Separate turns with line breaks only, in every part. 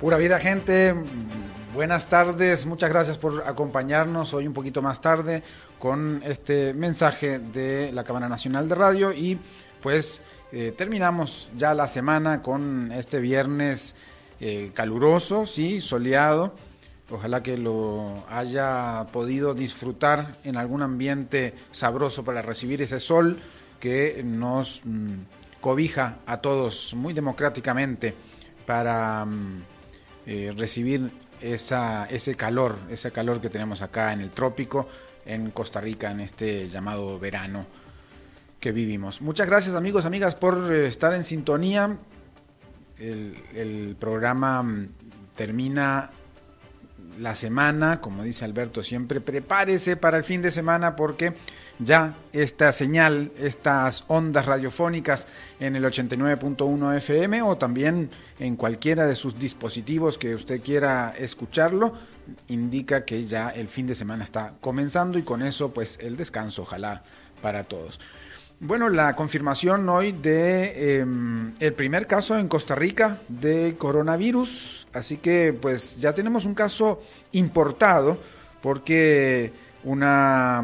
Pura vida, gente. Buenas tardes, muchas gracias por acompañarnos hoy un poquito más tarde con este mensaje de la Cámara Nacional de Radio y pues eh, terminamos ya la semana con este viernes eh, caluroso, sí, soleado. Ojalá que lo haya podido disfrutar en algún ambiente sabroso para recibir ese sol que nos mm, cobija a todos muy democráticamente para... Mm, eh, recibir esa, ese calor, ese calor que tenemos acá en el trópico, en Costa Rica, en este llamado verano que vivimos. Muchas gracias amigos, amigas, por eh, estar en sintonía. El, programa mm, termina la semana, como dice Alberto siempre, prepárese para el fin de semana porque ya esta señal, estas ondas radiofónicas en el 89.1 FM o también en cualquiera de sus dispositivos que usted quiera escucharlo, indica que ya el fin de semana está comenzando y con eso pues el descanso, ojalá para todos. Bueno, la confirmación hoy de em, el primer caso en Costa Rica de coronavirus, así que pues ya tenemos un caso importado porque una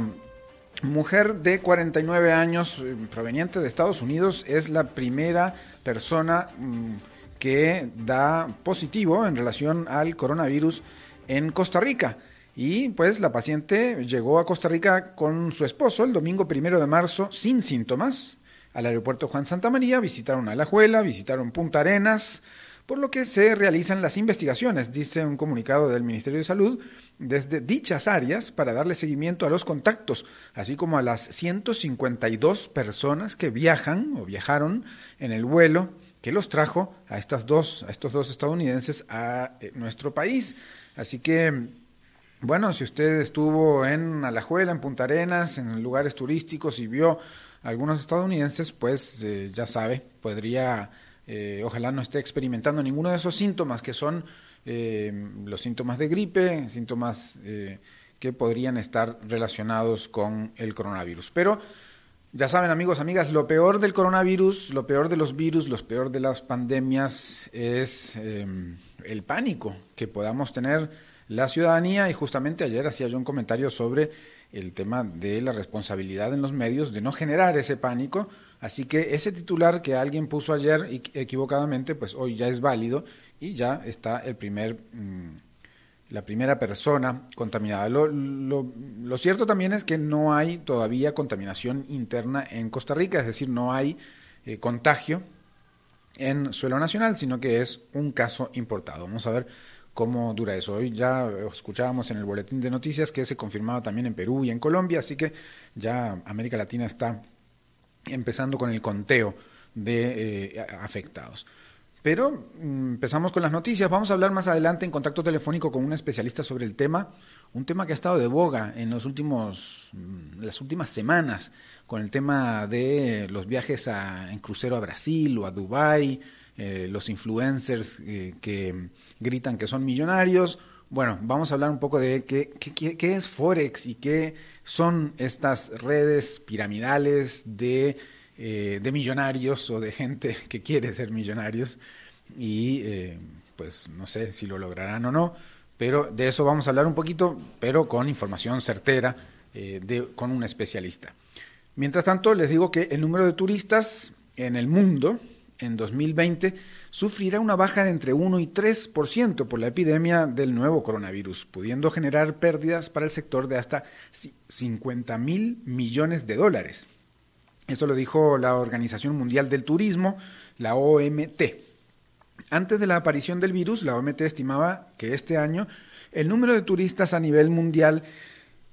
mujer de 49 años eh, proveniente de Estados Unidos es la primera persona mm, que da positivo en relación al coronavirus en Costa Rica. Y pues la paciente llegó a Costa Rica con su esposo el domingo primero de marzo sin síntomas al aeropuerto Juan Santa María, visitaron Alajuela, visitaron Punta Arenas, por lo que se realizan las investigaciones, dice un comunicado del Ministerio de Salud, desde dichas áreas para darle seguimiento a los contactos, así como a las 152 personas que viajan o viajaron en el vuelo que los trajo a estas dos, a estos dos estadounidenses a eh, nuestro país. Así que, bueno, si usted estuvo en Alajuela, en Punta Arenas, en lugares turísticos y vio algunos estadounidenses, pues eh, ya sabe, podría eh, ojalá no esté experimentando ninguno de esos síntomas que son eh, los síntomas de gripe, síntomas eh, que podrían estar relacionados con el coronavirus. Pero ya saben amigos, amigas, lo peor del coronavirus, lo peor de los virus, lo peor de las pandemias es el pánico que podamos tener la ciudadanía y justamente ayer hacía yo un comentario sobre el tema de la responsabilidad en los medios de no generar ese pánico Así que ese titular que alguien puso ayer equivocadamente, pues hoy ya es válido y ya está el primer, mm, la primera persona contaminada. Lo, cierto también es que no hay todavía contaminación interna en Costa Rica, es decir, no hay eh, contagio en suelo nacional, sino que es un caso importado. Vamos a ver cómo dura eso. Hoy ya escuchábamos en el boletín de noticias que se confirmaba también en Perú y en Colombia, así que ya América Latina está empezando con el conteo de eh, afectados. Pero mm, empezamos con las noticias. Vamos a hablar más adelante en contacto telefónico con un especialista sobre el tema, un tema que ha estado de boga en los últimos, mm, las últimas semanas, con el tema de los viajes en crucero a Brasil o a Dubái, eh, los influencers eh, que gritan que son millonarios. Bueno, vamos a hablar un poco de qué, es Forex y qué son estas redes piramidales de, eh, de millonarios o de gente que quiere ser millonarios y eh, pues no sé si lo lograrán o no, pero de eso vamos a hablar un poquito, pero con información certera eh, con un especialista. Mientras tanto, les digo que el número de turistas en el mundo en 2020 sufrirá una baja de entre 1 y 3% por la epidemia del nuevo coronavirus, pudiendo generar pérdidas para el sector de hasta 50 mil millones de dólares. Esto lo dijo la Organización Mundial del Turismo, la OMT. Antes de la aparición del virus, la OMT estimaba que este año el número de turistas a nivel mundial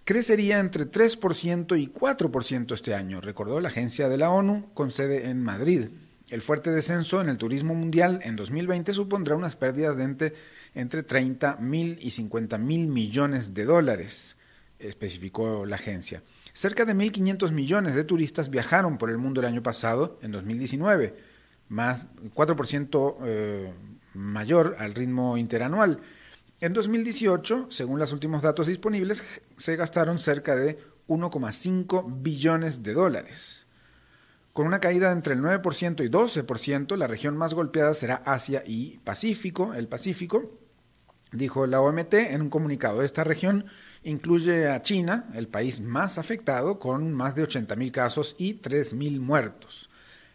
crecería entre 3% y 4% este año, recordó la agencia de la ONU con sede en Madrid. El fuerte descenso en el turismo mundial en 2020 supondrá unas pérdidas de entre, entre 30 mil y 50 mil millones de dólares, especificó la agencia. Cerca de 1.500 millones de turistas viajaron por el mundo el año pasado, en 2019, más 4% eh, mayor al ritmo interanual. En 2018, según los últimos datos disponibles, se gastaron cerca de 1,5 billones de dólares. Con una caída entre el 9% y 12%, la región más golpeada será Asia y Pacífico, el Pacífico, dijo la OMT en un comunicado. Esta región incluye a China, el país más afectado, con más de 80.000 casos y 3.000 muertos.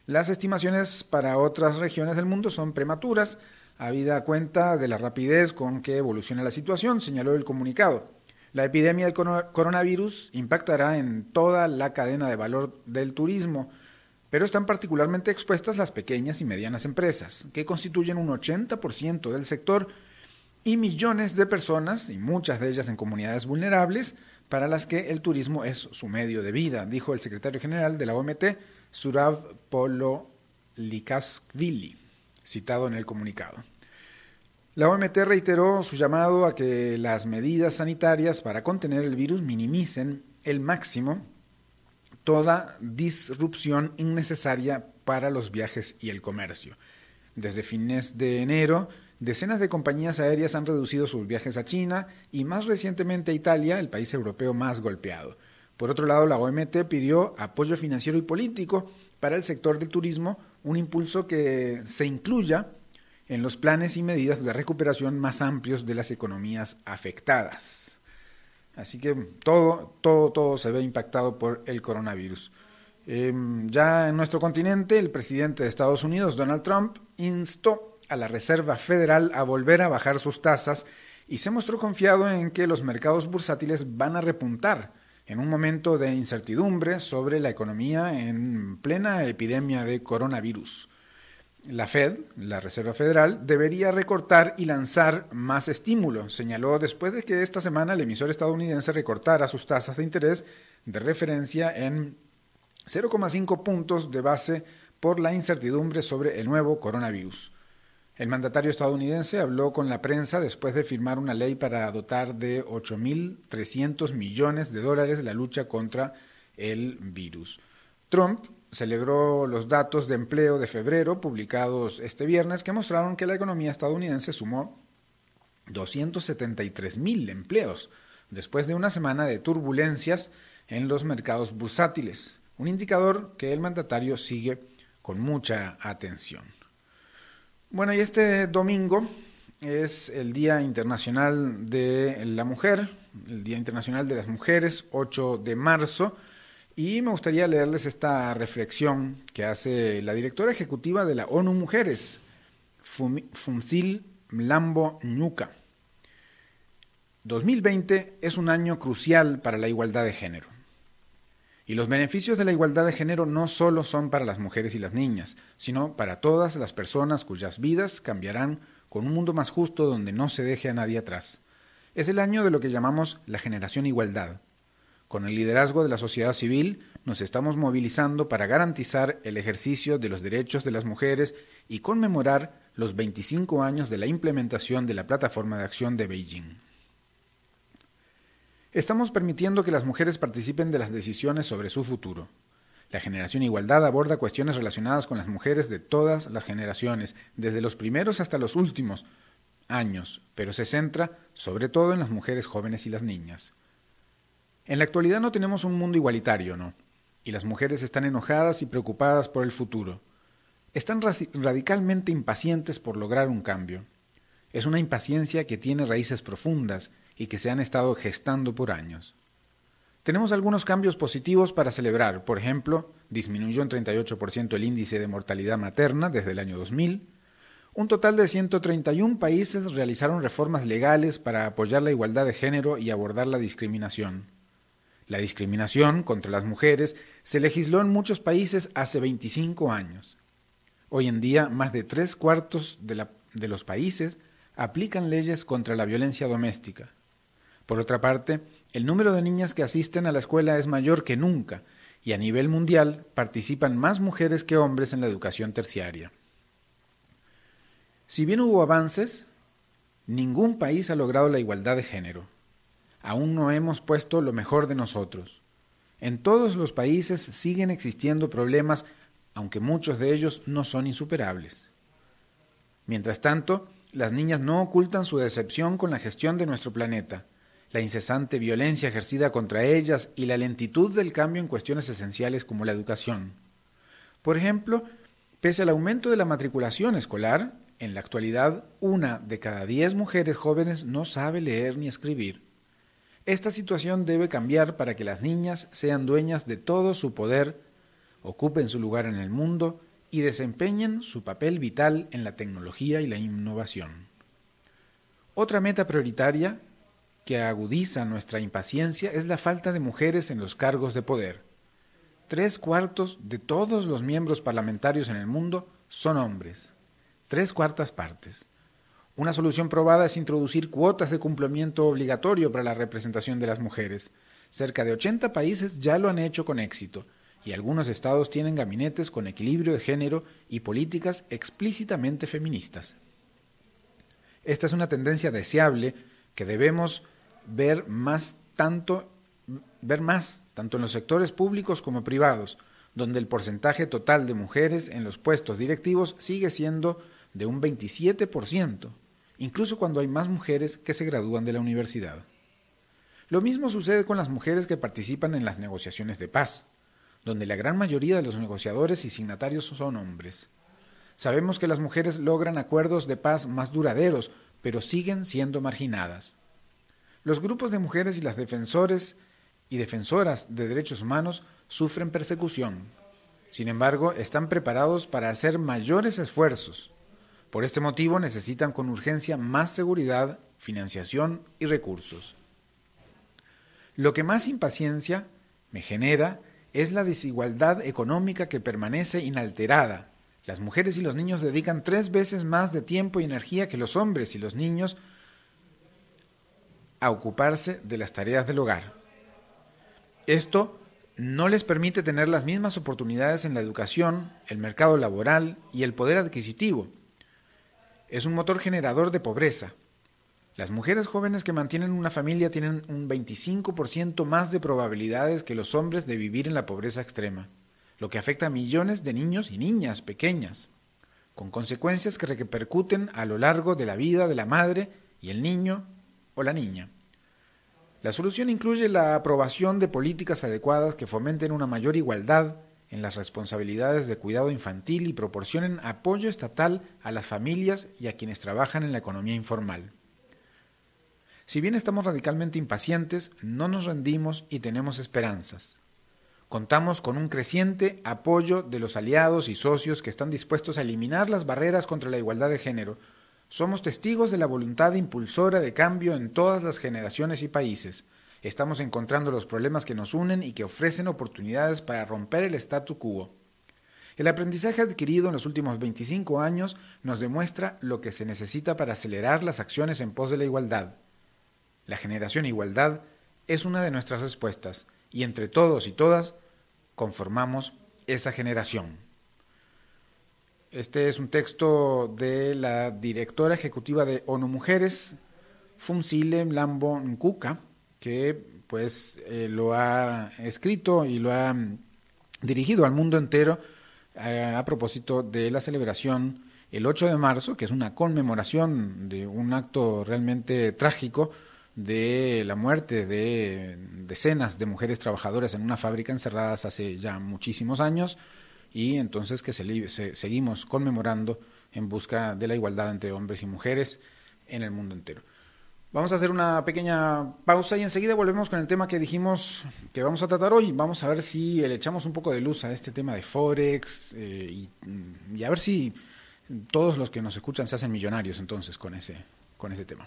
Las estimaciones para otras regiones del mundo son prematuras, habida cuenta de la rapidez con que evoluciona la situación, señaló el comunicado. La epidemia del coronavirus impactará en toda la cadena de valor del turismo, pero están particularmente expuestas las pequeñas y medianas empresas, que constituyen un 80% del sector, y millones de personas, y muchas de ellas en comunidades vulnerables, para las que el turismo es su medio de vida, dijo el secretario general de la OMT, Surav Polo Likaskvili citado en el comunicado. La OMT reiteró su llamado a que las medidas sanitarias para contener el virus minimicen el máximo toda disrupción innecesaria para los viajes y el comercio. Desde fines de enero, decenas de compañías aéreas han reducido sus viajes a China y más recientemente a Italia, el país europeo más golpeado. Por otro lado, la OMT pidió apoyo financiero y político para el sector del turismo un impulso que se incluya en los planes y medidas de recuperación más amplios de las economías afectadas. Así que todo, todo, todo se ve impactado por el coronavirus. Em, ya en nuestro continente, el presidente de Estados Unidos, Donald Trump, instó a la Reserva Federal a volver a bajar sus tasas y se mostró confiado en que los mercados bursátiles van a repuntar en un momento de incertidumbre sobre la economía en plena epidemia de coronavirus. La Fed, la Reserva Federal, debería recortar y lanzar más estímulo, señaló después de que esta semana el emisor estadounidense recortara sus tasas de interés de referencia en 0,5 puntos de base por la incertidumbre sobre el nuevo coronavirus. El mandatario estadounidense habló con la prensa después de firmar una ley para dotar de 8.300 millones de dólares la lucha contra el virus. Trump celebró los datos de empleo de febrero publicados este viernes que mostraron que la economía estadounidense sumó 273.000 empleos después de una semana de turbulencias en los mercados bursátiles, un indicador que el mandatario sigue con mucha atención. Bueno, y este domingo es el Día Internacional de la Mujer, el Día Internacional de las Mujeres, 8 de marzo, y me gustaría leerles esta reflexión que hace la directora ejecutiva de la ONU Mujeres, Funcil Mlambo Ñuca. 2020 es un año crucial para la igualdad de género. Y los beneficios de la igualdad de género no solo son para las mujeres y las niñas, sino para todas las personas cuyas vidas cambiarán con un mundo más justo donde no se deje a nadie atrás. Es el año de lo que llamamos la generación igualdad. Con el liderazgo de la sociedad civil nos estamos movilizando para garantizar el ejercicio de los derechos de las mujeres y conmemorar los 25 años de la implementación de la Plataforma de Acción de Beijing. Estamos permitiendo que las mujeres participen de las decisiones sobre su futuro. La generación Igualdad aborda cuestiones relacionadas con las mujeres de todas las generaciones, desde los primeros hasta los últimos años, pero se centra sobre todo en las mujeres jóvenes y las niñas. En la actualidad no tenemos un mundo igualitario, ¿no? Y las mujeres están enojadas y preocupadas por el futuro. Están radicalmente impacientes por lograr un cambio. Es una impaciencia que tiene raíces profundas y que se han estado gestando por años. Tenemos algunos cambios positivos para celebrar. Por ejemplo, disminuyó en 38% el índice de mortalidad materna desde el año 2000. Un total de 131 países realizaron reformas legales para apoyar la igualdad de género y abordar la discriminación. La discriminación contra las mujeres se legisló en muchos países hace 25 años. Hoy en día, más de tres cuartos de, de los países aplican leyes contra la violencia doméstica. Por otra parte, el número de niñas que asisten a la escuela es mayor que nunca, y a nivel mundial participan más mujeres que hombres en la educación terciaria. Si bien hubo avances, ningún país ha logrado la igualdad de género. Aún no hemos puesto lo mejor de nosotros. En todos los países siguen existiendo problemas, aunque muchos de ellos no son insuperables. Mientras tanto, las niñas no ocultan su decepción con la gestión de nuestro planeta, la incesante violencia ejercida contra ellas y la lentitud del cambio en cuestiones esenciales como la educación. Por ejemplo, pese al aumento de la matriculación escolar, en la actualidad una de cada diez mujeres jóvenes no sabe leer ni escribir. Esta situación debe cambiar para que las niñas sean dueñas de todo su poder, ocupen su lugar en el mundo y desempeñen su papel vital en la tecnología y la innovación. Otra meta prioritaria que agudiza nuestra impaciencia es la falta de mujeres en los cargos de poder. Tres cuartos de todos los miembros parlamentarios en el mundo son hombres. Tres cuartas partes. Una solución probada es introducir cuotas de cumplimiento obligatorio para la representación de las mujeres. Cerca de 80 países ya lo han hecho con éxito, y algunos estados tienen gabinetes con equilibrio de género y políticas explícitamente feministas. Esta es una tendencia deseable que debemos ver más tanto ver más tanto en los sectores públicos como privados, donde el porcentaje total de mujeres en los puestos directivos sigue siendo de un 27%, incluso cuando hay más mujeres que se gradúan de la universidad. Lo mismo sucede con las mujeres que participan en las negociaciones de paz, donde la gran mayoría de los negociadores y signatarios son hombres. Sabemos que las mujeres logran acuerdos de paz más duraderos, pero siguen siendo marginadas. Los grupos de mujeres y las defensores y defensoras de derechos humanos sufren persecución. Sin embargo, están preparados para hacer mayores esfuerzos. Por este motivo necesitan con urgencia más seguridad, financiación y recursos. Lo que más impaciencia me genera es la desigualdad económica que permanece inalterada. Las mujeres y los niños dedican tres veces más de tiempo y energía que los hombres y los niños a ocuparse de las tareas del hogar. Esto no les permite tener las mismas oportunidades en la educación, el mercado laboral y el poder adquisitivo. Es un motor generador de pobreza. Las mujeres jóvenes que mantienen una familia tienen un 25% más de probabilidades que los hombres de vivir en la pobreza extrema, lo que afecta a millones de niños y niñas pequeñas, con consecuencias que repercuten a lo largo de la vida de la madre y el niño o la niña. La solución incluye la aprobación de políticas adecuadas que fomenten una mayor igualdad en las responsabilidades de cuidado infantil y proporcionen apoyo estatal a las familias y a quienes trabajan en la economía informal. Si bien estamos radicalmente impacientes, no nos rendimos y tenemos esperanzas. Contamos con un creciente apoyo de los aliados y socios que están dispuestos a eliminar las barreras contra la igualdad de género, somos testigos de la voluntad impulsora de cambio en todas las generaciones y países. Estamos encontrando los problemas que nos unen y que ofrecen oportunidades para romper el statu quo. El aprendizaje adquirido en los últimos 25 años nos demuestra lo que se necesita para acelerar las acciones en pos de la igualdad. La generación igualdad es una de nuestras respuestas y entre todos y todas conformamos esa generación. Este es un texto de la directora ejecutiva de ONU Mujeres, Fumsile Lambo Nkuka, que pues eh, lo ha escrito y lo ha mm, dirigido al mundo entero eh, a propósito de la celebración el 8 de marzo, que es una conmemoración de un acto realmente trágico de la muerte de decenas de mujeres trabajadoras en una fábrica encerradas hace ya muchísimos años y entonces que se, seguimos conmemorando en busca de la igualdad entre hombres y mujeres en el mundo entero. Vamos a hacer una pequeña pausa y enseguida volvemos con el tema que dijimos que vamos a tratar hoy. Vamos a ver si le echamos un poco de luz a este tema de Forex eh, y, a ver si todos los que nos escuchan se hacen millonarios entonces con ese, con ese tema.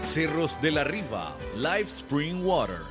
Cerros de la Riva, Live Spring Water.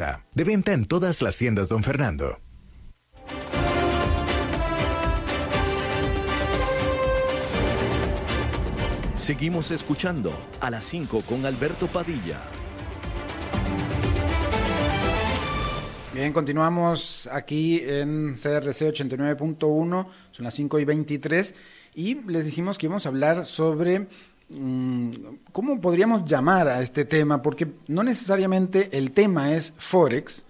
De venta en todas las tiendas, don Fernando.
Seguimos escuchando a las 5 con Alberto Padilla.
Bien, continuamos aquí en CRC 89.1, son las 5 y 23, y les dijimos que íbamos a hablar sobre ¿cómo podríamos llamar a este tema? Porque no necesariamente el tema es Forex,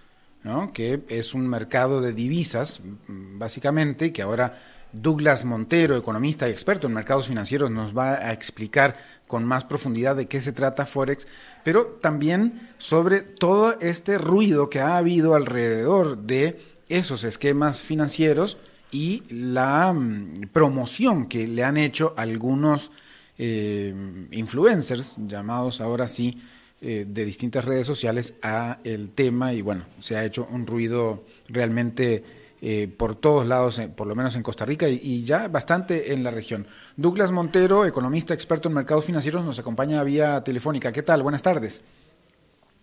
¿no? que es un mercado de divisas, mm, básicamente, que ahora Douglas Montero, economista y experto en mercados financieros, nos va a explicar con más profundidad de qué se trata Forex, pero también sobre todo este ruido que ha habido alrededor de esos esquemas financieros y la mm, promoción que le han hecho algunos eh, influencers, llamados ahora sí, eh, de distintas redes sociales a el tema y bueno, se ha hecho un ruido realmente eh, por todos lados, por lo menos en Costa Rica y, ya bastante en la región. Douglas Montero, economista experto en mercados financieros, nos acompaña vía telefónica. ¿Qué tal? Buenas tardes.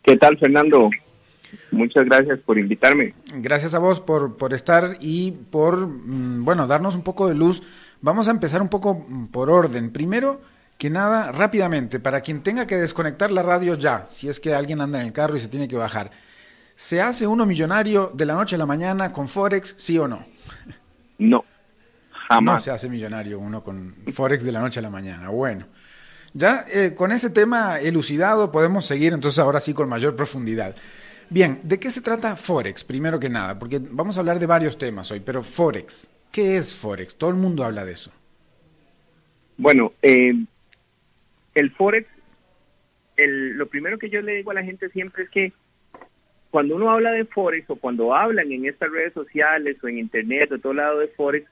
¿Qué tal, Fernando? Muchas gracias por invitarme.
Gracias a vos por, por estar y por, mm, bueno, darnos un poco de luz Vamos a empezar un poco mm, por orden. Primero que nada, rápidamente, para quien tenga que desconectar la radio ya, si es que alguien anda en el carro y se tiene que bajar, ¿se hace uno millonario de la noche a la mañana con Forex, sí o no?
No, jamás.
No se hace millonario uno con Forex de la noche a la mañana. Bueno, ya eh, con ese tema elucidado podemos seguir entonces ahora sí con mayor profundidad. Bien, ¿de qué se trata Forex? Primero que nada, porque vamos a hablar de varios temas hoy, pero Forex. ¿Qué es Forex? Todo el mundo habla de eso.
Bueno, eh, el Forex, el, lo primero que yo le digo a la gente siempre es que cuando uno habla de Forex o cuando hablan en estas redes sociales o en Internet o todo lado de Forex,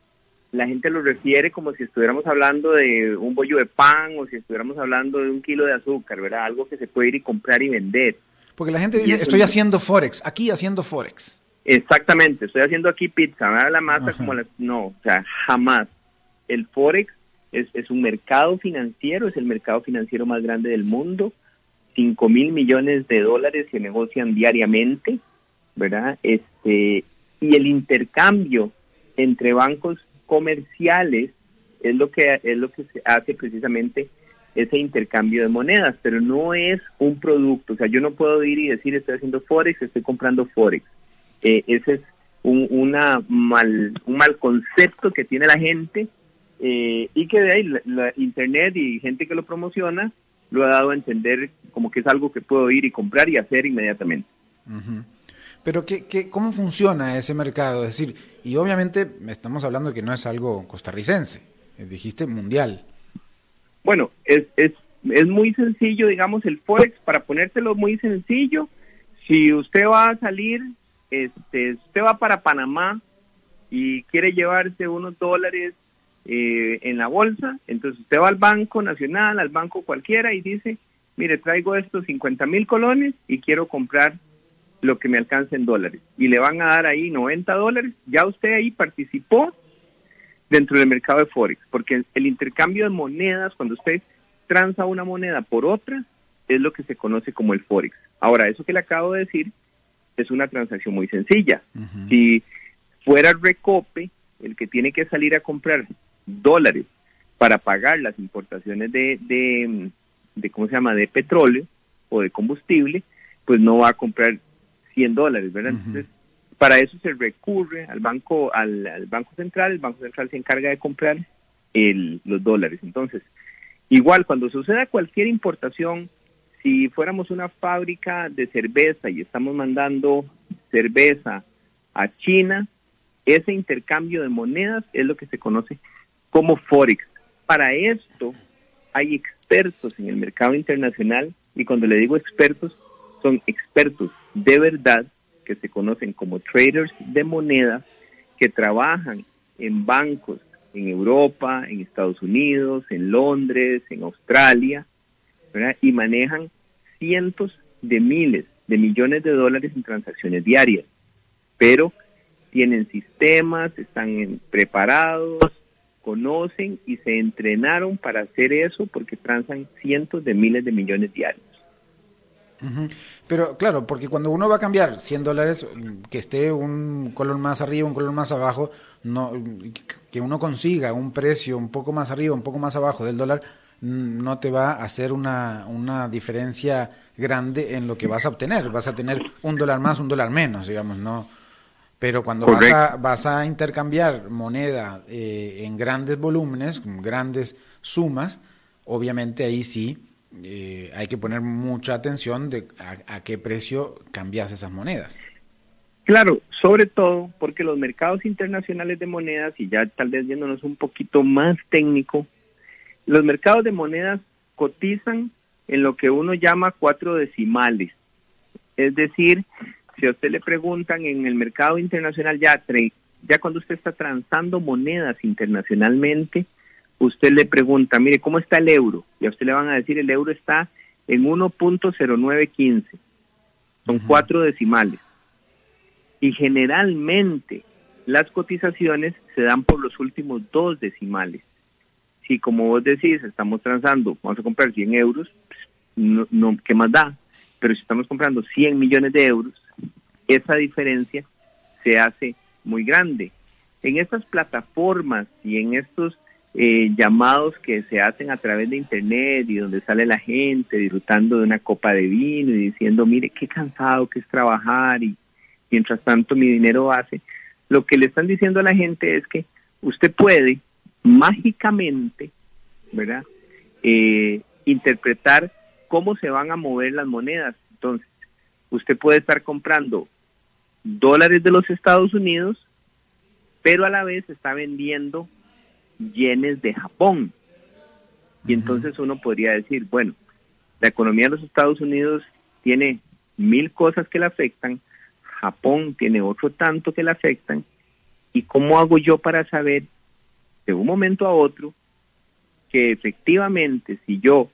la gente lo refiere como si estuviéramos hablando de un bollo de pan o si estuviéramos hablando de un kilo de azúcar, ¿verdad? Algo que se puede ir y comprar y vender.
Porque la gente dice, estoy haciendo Forex, aquí haciendo Forex.
Exactamente, estoy haciendo aquí pizza, me da la masa como la... No, o sea, jamás. El Forex es, es un mercado financiero, es el mercado financiero más grande del mundo. 5 mil millones de dólares se negocian diariamente, ¿verdad? Este, y el intercambio entre bancos comerciales es lo que es lo que se hace precisamente ese intercambio de monedas, pero no es un producto, o sea, yo no puedo ir y decir estoy haciendo forex, estoy comprando forex. Eh, ese es un, una mal, un mal concepto que tiene la gente eh, y que de ahí la, Internet y gente que lo promociona lo ha dado a entender como que es algo que puedo ir y comprar y hacer inmediatamente.
Pero ¿qué, qué, ¿cómo funciona ese mercado? Es decir, y obviamente estamos hablando que no es algo costarricense, dijiste mundial.
Bueno, es, es, es muy sencillo, digamos, el Forex, para ponértelo muy sencillo, si usted va a salir, este, usted va para Panamá y quiere llevarse unos dólares eh, en la bolsa, entonces usted va al Banco Nacional, al banco cualquiera y dice, mire, traigo estos 50 mil colones y quiero comprar lo que me alcance en dólares. Y le van a dar ahí 90 dólares. Ya usted ahí participó dentro del mercado de Forex, porque el intercambio de monedas, cuando usted transa una moneda por otra, es lo que se conoce como el Forex. Ahora, eso que le acabo de decir es una transacción muy sencilla. Si fuera Recope el que tiene que salir a comprar dólares para pagar las importaciones de, de, ¿cómo se llama?, de petróleo o de combustible, pues no va a comprar 100 dólares, ¿verdad? Entonces, para eso se recurre al banco, al, banco central, el banco central se encarga de comprar el, los dólares. Entonces, igual cuando suceda cualquier importación, si fuéramos una fábrica de cerveza y estamos mandando cerveza a China, ese intercambio de monedas es lo que se conoce como Forex. Para esto hay expertos en el mercado internacional y cuando le digo expertos, son expertos de verdad que se conocen como traders de monedas que trabajan en bancos en Europa, en Estados Unidos, en Londres, en Australia, y manejan cientos de miles de millones de dólares en transacciones diarias. Pero tienen sistemas, están preparados, conocen y se entrenaron para hacer eso porque transan cientos de miles de millones diarios.
Pero claro, porque cuando uno va a cambiar 100 dólares, que esté un color más arriba, un color más abajo, no, que uno consiga un precio un poco más arriba, un poco más abajo del dólar, no te va a hacer una, una diferencia grande en lo que vas a obtener. Vas a tener un dólar más, un dólar menos, digamos, ¿no? Pero cuando vas a, vas a, intercambiar moneda eh, en grandes volúmenes, grandes sumas, obviamente ahí sí eh, hay que poner mucha atención de a, qué precio cambias esas monedas.
Claro, sobre todo porque los mercados internacionales de monedas, y ya tal vez viéndonos un poquito más técnico, los mercados de monedas cotizan en lo que uno llama cuatro decimales. Es decir, si a usted le preguntan en el mercado internacional, ya, ya cuando usted está transando monedas internacionalmente, usted le pregunta, mire, ¿cómo está el euro? Y a usted le van a decir, el euro está en 1.0915. Son cuatro decimales. Y generalmente las cotizaciones se dan por los últimos dos decimales. Si como vos decís, estamos transando, vamos a comprar 100 euros, pues, no, no, ¿qué más da? Pero si estamos comprando 100 millones de euros, esa diferencia se hace muy grande. En estas plataformas y en estos eh, llamados que se hacen a través de internet y donde sale la gente disfrutando de una copa de vino y diciendo, mire qué cansado que es trabajar y mientras tanto mi dinero hace, lo que le están diciendo a la gente es que usted puede mágicamente, ¿verdad? Eh, interpretar cómo se van a mover las monedas. Entonces, usted puede estar comprando dólares de los Estados Unidos, pero a la vez está vendiendo yenes de Japón. Y entonces uno podría decir, bueno, la economía de los Estados Unidos tiene mil cosas que le afectan, Japón tiene otro tanto que le afectan, ¿y cómo hago yo para saber de un momento a otro que efectivamente si yo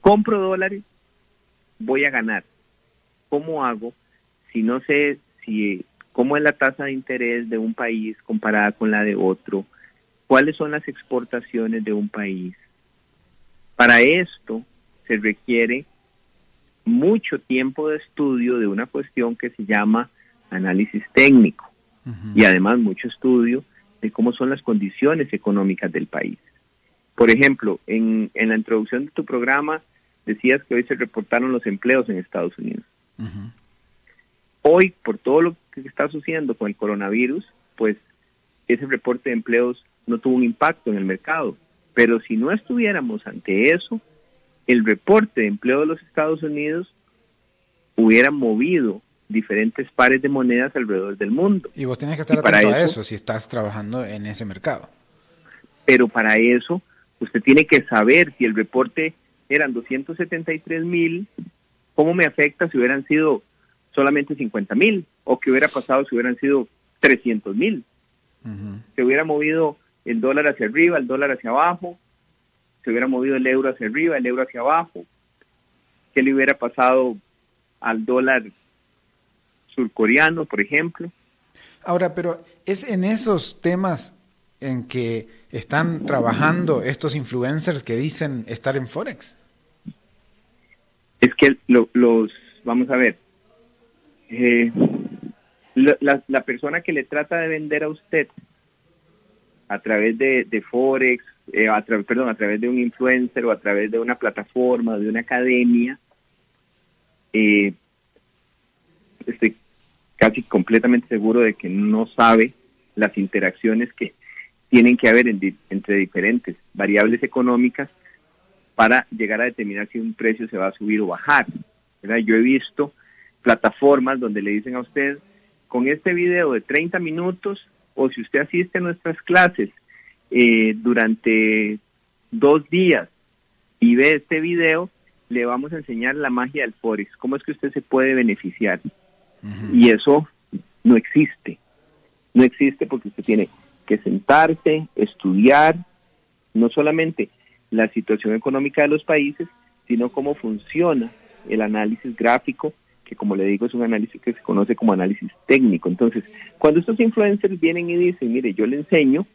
compro dólares, voy a ganar? ¿Cómo hago si no sé si cómo es la tasa de interés de un país comparada con la de otro? ¿Cuáles son las exportaciones de un país? Para esto se requiere mucho tiempo de estudio de una cuestión que se llama análisis técnico y además mucho estudio de cómo son las condiciones económicas del país. Por ejemplo, en, en la introducción de tu programa decías que hoy se reportaron los empleos en Estados Unidos. Hoy, por todo lo que está sucediendo con el coronavirus, pues ese reporte de empleos no tuvo un impacto en el mercado. Pero si no estuviéramos ante eso, el reporte de empleo de los Estados Unidos hubiera movido diferentes pares de monedas alrededor del mundo.
Y vos tenés que estar atento a eso si estás trabajando en ese mercado.
Pero para eso usted tiene que saber si el reporte eran 273 mil, cómo me afecta si hubieran sido solamente 50 mil o qué hubiera pasado si hubieran sido 300 mil. Se hubiera movido el dólar hacia arriba, el dólar hacia abajo, se hubiera movido el euro hacia arriba, el euro hacia abajo. ¿Qué le hubiera pasado al dólar surcoreano, por ejemplo?
Ahora, pero es en esos temas en que están trabajando estos influencers que dicen estar en Forex?
Es que los, vamos a ver, eh, la, persona que le trata de vender a usted a través de, Forex, eh, a perdón, a través de un influencer o a través de una plataforma, de una academia, eh, estoy casi completamente seguro de que no sabe las interacciones que tienen que haber entre diferentes variables económicas para llegar a determinar si un precio se va a subir o bajar. Yo he visto plataformas donde le dicen a usted, con este video de 30 minutos, o si usted asiste a nuestras clases eh, durante dos días y ve este video, le vamos a enseñar la magia del Forex, cómo es que usted se puede beneficiar. Y eso no existe. No existe porque usted tiene que sentarse, estudiar, no solamente la situación económica de los países, sino cómo funciona el análisis gráfico, que como le digo es un análisis que se conoce como análisis técnico. Entonces, cuando estos influencers vienen y dicen, mire, yo le enseño,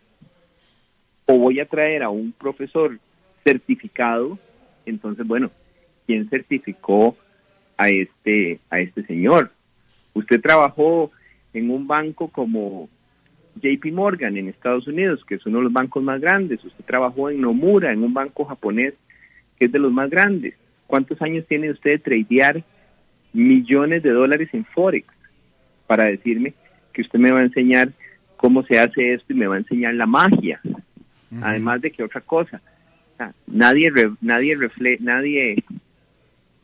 o voy a traer a un profesor certificado, entonces, bueno, ¿quién certificó a este, a este señor? Usted trabajó en un banco como JP Morgan en Estados Unidos, que es uno de los bancos más grandes. Usted trabajó en Nomura, en un banco japonés que es de los más grandes. ¿Cuántos años tiene usted de tradear millones de dólares en Forex? Para decirme que usted me va a enseñar cómo se hace esto y me va a enseñar la magia. Además de que otra cosa, nadie, nadie, refle nadie,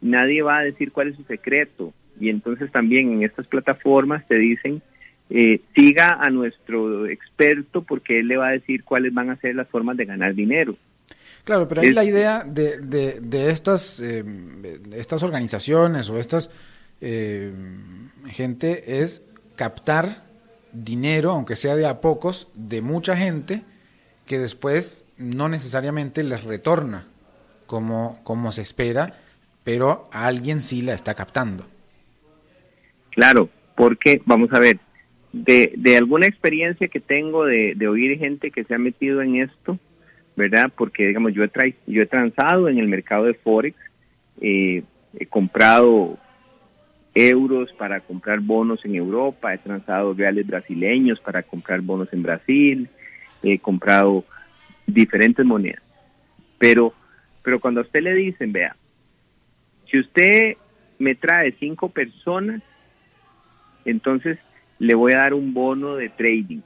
nadie va a decir cuál es su secreto. Y entonces también en estas plataformas te dicen eh, siga a nuestro experto porque él le va a decir cuáles van a ser las formas de ganar dinero.
Claro, pero ahí la idea de, de, estas, eh, estas organizaciones o estas eh, gente es captar dinero, aunque sea de a pocos, de mucha gente que después no necesariamente les retorna como, como se espera, pero alguien sí la está captando.
Claro, porque vamos a ver, de, de alguna experiencia que tengo de, de, oír gente que se ha metido en esto, ¿verdad? Porque, digamos, yo he, tra yo he transado en el mercado de Forex, eh, he comprado euros para comprar bonos en Europa, he transado reales brasileños para comprar bonos en Brasil, he comprado diferentes monedas. Pero, pero cuando a usted le dicen, vea, si usted me trae cinco personas, entonces le voy a dar un bono de trading.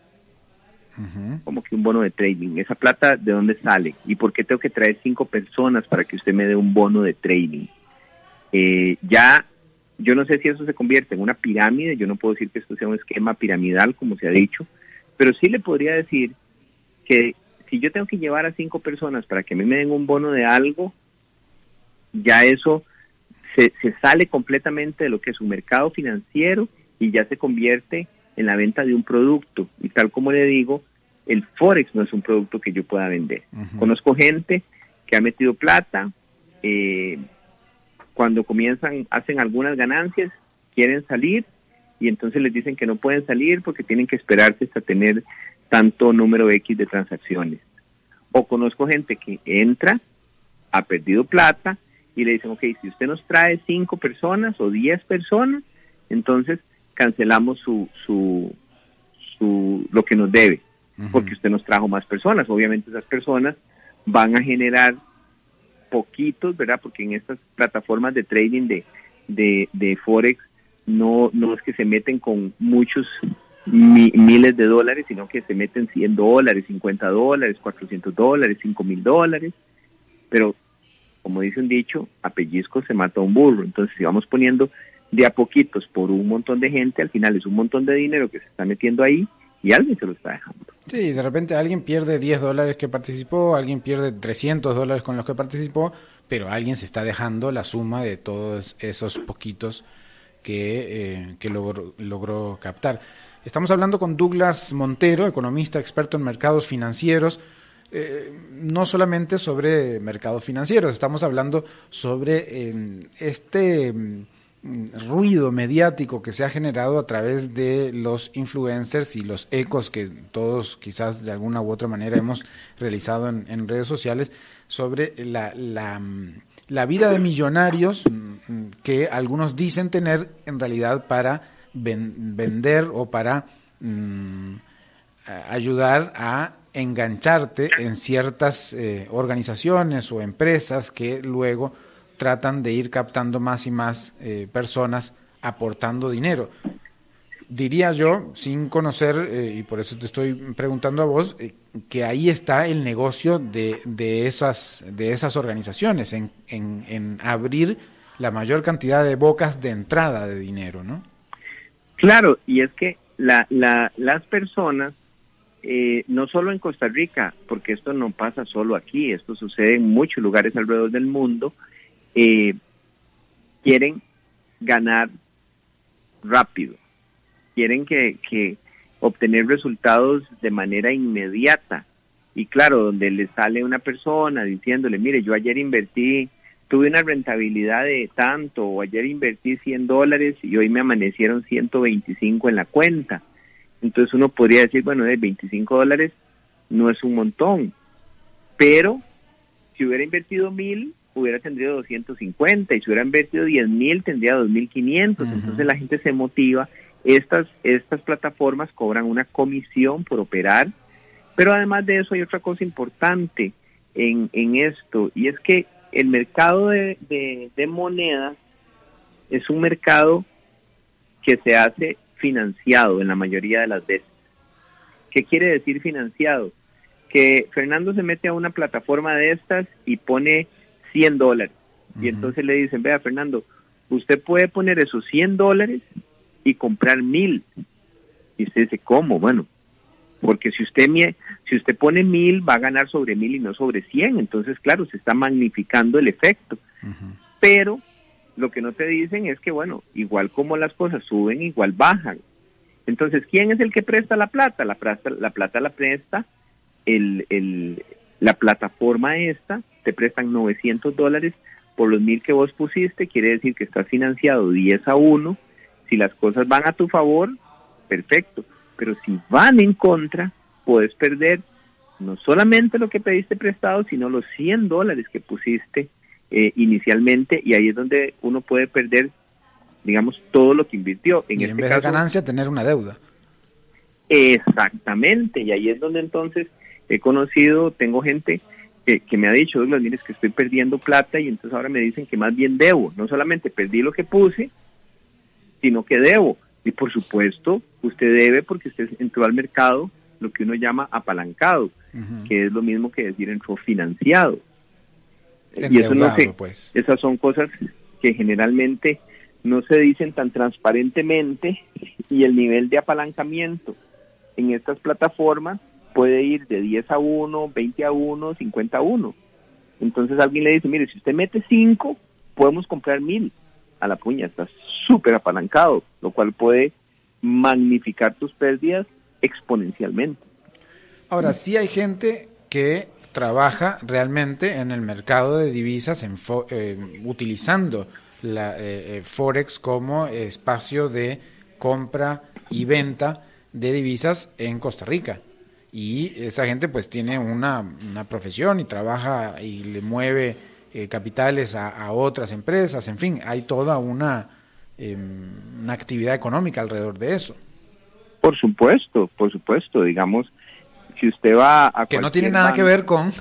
Como que un bono de trading. Esa plata, ¿de dónde sale? ¿Y por qué tengo que traer cinco personas para que usted me dé un bono de trading? Eh, ya, yo no sé si eso se convierte en una pirámide, yo no puedo decir que esto sea un esquema piramidal, como se ha dicho, pero sí le podría decir que si yo tengo que llevar a cinco personas para que a mí me den un bono de algo, ya eso se, se sale completamente de lo que es un mercado financiero y ya se convierte en la venta de un producto. Y tal como le digo, el Forex no es un producto que yo pueda vender. Conozco gente que ha metido plata, eh, cuando comienzan, hacen algunas ganancias, quieren salir y entonces les dicen que no pueden salir porque tienen que esperarse hasta tener tanto número X de transacciones. O conozco gente que entra, ha perdido plata y le dicen, ok, si usted nos trae cinco personas o diez personas, entonces cancelamos su, su, su, lo que nos debe, porque usted nos trajo más personas. Obviamente esas personas van a generar poquitos, ¿verdad? Porque en estas plataformas de trading de, de, de Forex no, no es que se meten con muchos miles de dólares, sino que se meten 100 dólares, 50 dólares, 400 dólares, 5 mil dólares. Pero, como dice un dicho, a pellizco se mata un burro. Entonces, si vamos poniendo de a poquitos por un montón de gente, al final es un montón de dinero que se está metiendo ahí y alguien se lo está dejando.
Sí, de repente alguien pierde 10 dólares que participó, alguien pierde 300 dólares con los que participó, pero alguien se está dejando la suma de todos esos poquitos que, eh, logró, captar. Estamos hablando con Douglas Montero, economista experto en mercados financieros, eh, no solamente sobre mercados financieros, estamos hablando sobre eh, este ruido mediático que se ha generado a través de los influencers y los ecos que todos quizás de alguna u otra manera hemos realizado en, redes sociales sobre la, la, vida de millonarios mm, que algunos dicen tener en realidad para vender o para mm, ayudar a engancharte en ciertas eh, organizaciones o empresas que luego tratan de ir captando más y más eh, personas aportando dinero. Diría yo, sin conocer, eh, y por eso te estoy preguntando a vos, eh, que ahí está el negocio de, de, esas, de esas organizaciones, en, en, abrir la mayor cantidad de bocas de entrada de dinero, ¿no?
Claro, y es que la, la, las personas, no solo en Costa Rica, porque esto no pasa solo aquí, esto sucede en muchos lugares alrededor del mundo, eh, quieren ganar rápido, quieren que, que obtener resultados de manera inmediata. Y claro, donde le sale una persona diciéndole, mire, yo ayer invertí, tuve una rentabilidad de tanto, o ayer invertí 100 dólares y hoy me amanecieron 125 en la cuenta. Entonces uno podría decir, bueno, de 25 dólares no es un montón, pero si hubiera invertido mil, hubiera tendría 250 y si hubiera invertido 10 mil tendría 2.500. Entonces la gente se motiva. Estas, estas plataformas cobran una comisión por operar, pero además de eso hay otra cosa importante en, en esto y es que el mercado de, de, de monedas es un mercado que se hace financiado en la mayoría de las veces. ¿Qué quiere decir financiado? Que Fernando se mete a una plataforma de estas y pone 100 dólares. Y entonces le dicen, vea Fernando, usted puede poner esos 100 dólares y comprar mil. Y usted dice, ¿cómo? Bueno, porque si usted si usted pone mil va a ganar sobre mil y no sobre 100. Entonces, claro, se está magnificando el efecto. Pero lo que no te dicen es que, bueno, igual como las cosas suben, igual bajan. Entonces, ¿quién es el que presta la plata? La plata la, plata la presta el, el, la plataforma esta te prestan 900 dólares por los mil que vos pusiste, quiere decir que estás financiado 10 a 1. Si las cosas van a tu favor, perfecto. Pero si van en contra, puedes perder no solamente lo que pediste prestado, sino los 100 dólares que pusiste eh, inicialmente y ahí es donde uno puede perder, digamos, todo lo que invirtió.
En, y este en vez de ganancia, tener una deuda.
Exactamente, y ahí es donde entonces he conocido, tengo gente que, me ha dicho, Douglas, mire, que estoy perdiendo plata y entonces ahora me dicen que más bien debo. No solamente perdí lo que puse, sino que debo. Y por supuesto, usted debe porque usted entró al mercado lo que uno llama apalancado, que es lo mismo que decir entró financiado. y eso no sé, pues. esas son cosas que generalmente no se dicen tan transparentemente y el nivel de apalancamiento en estas plataformas puede ir de 10 a 1, 20 a 1, 50 a 1. Entonces alguien le dice, mire, si usted mete 5, podemos comprar 1000 a la puña, está súper apalancado, lo cual puede magnificar tus pérdidas exponencialmente.
Ahora, sí hay gente que trabaja realmente en el mercado de divisas en eh, utilizando la eh, eh, Forex como espacio de compra y venta de divisas en Costa Rica y esa gente pues tiene una, una profesión y trabaja y le mueve eh, capitales a, otras empresas, en fin, hay toda una, em, una actividad económica alrededor de eso.
Por supuesto, por supuesto, digamos, si usted va a...
Que no tiene nada que ver con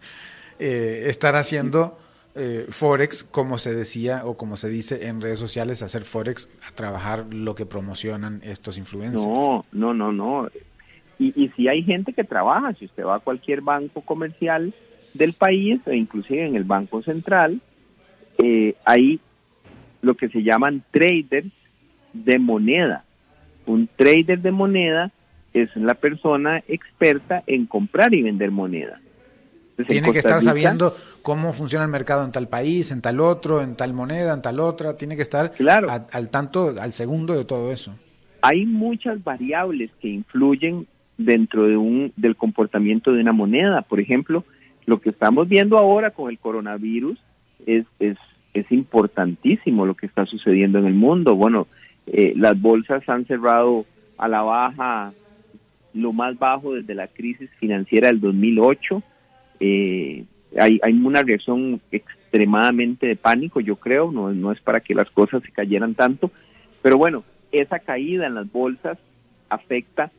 eh, estar haciendo eh, Forex, como se decía o como se dice en redes sociales, hacer Forex, a trabajar lo que promocionan estos influencers.
No, no, no, no. Y, si hay gente que trabaja, si usted va a cualquier banco comercial del país, e inclusive en el Banco Central, eh, hay lo que se llaman traders de moneda. Un trader de moneda es la persona experta en comprar y vender moneda.
tiene que estar sabiendo cómo funciona el mercado en tal país, en tal otro, en tal moneda, en tal otra. Tiene que estar al tanto, al segundo de todo eso.
Hay muchas variables que influyen dentro de un, del comportamiento de una moneda. Por ejemplo, lo que estamos viendo ahora con el coronavirus es, es, importantísimo lo que está sucediendo en el mundo. Bueno, eh, las bolsas han cerrado a la baja lo más bajo desde la crisis financiera del 2008. Eh, hay, hay una reacción extremadamente de pánico, yo creo, no, no es para que las cosas se cayeran tanto, pero bueno, esa caída en las bolsas afecta,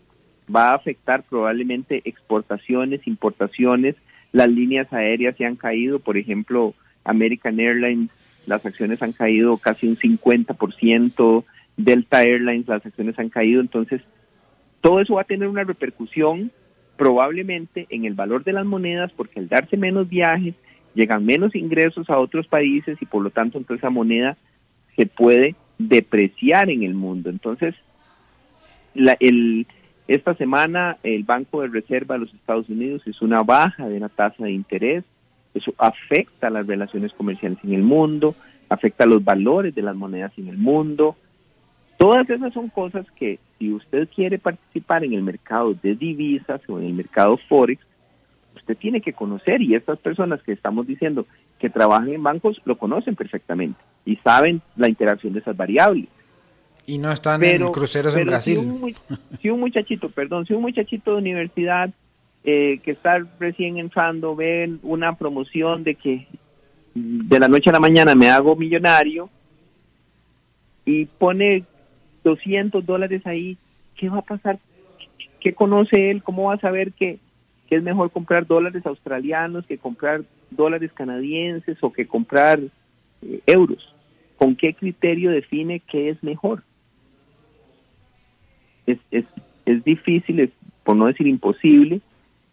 va a afectar probablemente exportaciones, importaciones, las líneas aéreas se han caído, por ejemplo, American Airlines, las acciones han caído casi un 50%, Delta Airlines, las acciones han caído, entonces todo eso va a tener una repercusión probablemente en el valor de las monedas porque al darse menos viajes llegan menos ingresos a otros países y por lo tanto entonces esa moneda se puede depreciar en el mundo. Entonces, la, el, esta semana el Banco de Reserva de los Estados Unidos es una baja de la tasa de interés, eso afecta las relaciones comerciales en el mundo, afecta los valores de las monedas en el mundo, Todas esas son cosas que si usted quiere participar en el mercado de divisas o en el mercado forex, usted tiene que conocer y estas personas que estamos diciendo que trabajan en bancos lo conocen perfectamente y saben la interacción de esas variables.
Y no están en cruceros en Brasil.
Si un, muchachito, perdón, si un muchachito de universidad eh, que está recién entrando ve una promoción de que de la noche a la mañana me hago millonario y pone 200 dólares ahí, ¿qué va a pasar? ¿Qué conoce él? ¿Cómo va a saber que, es mejor comprar dólares australianos que comprar dólares canadienses o que comprar eh, euros? ¿Con qué criterio define qué es mejor? Es, es, es difícil, por no decir imposible,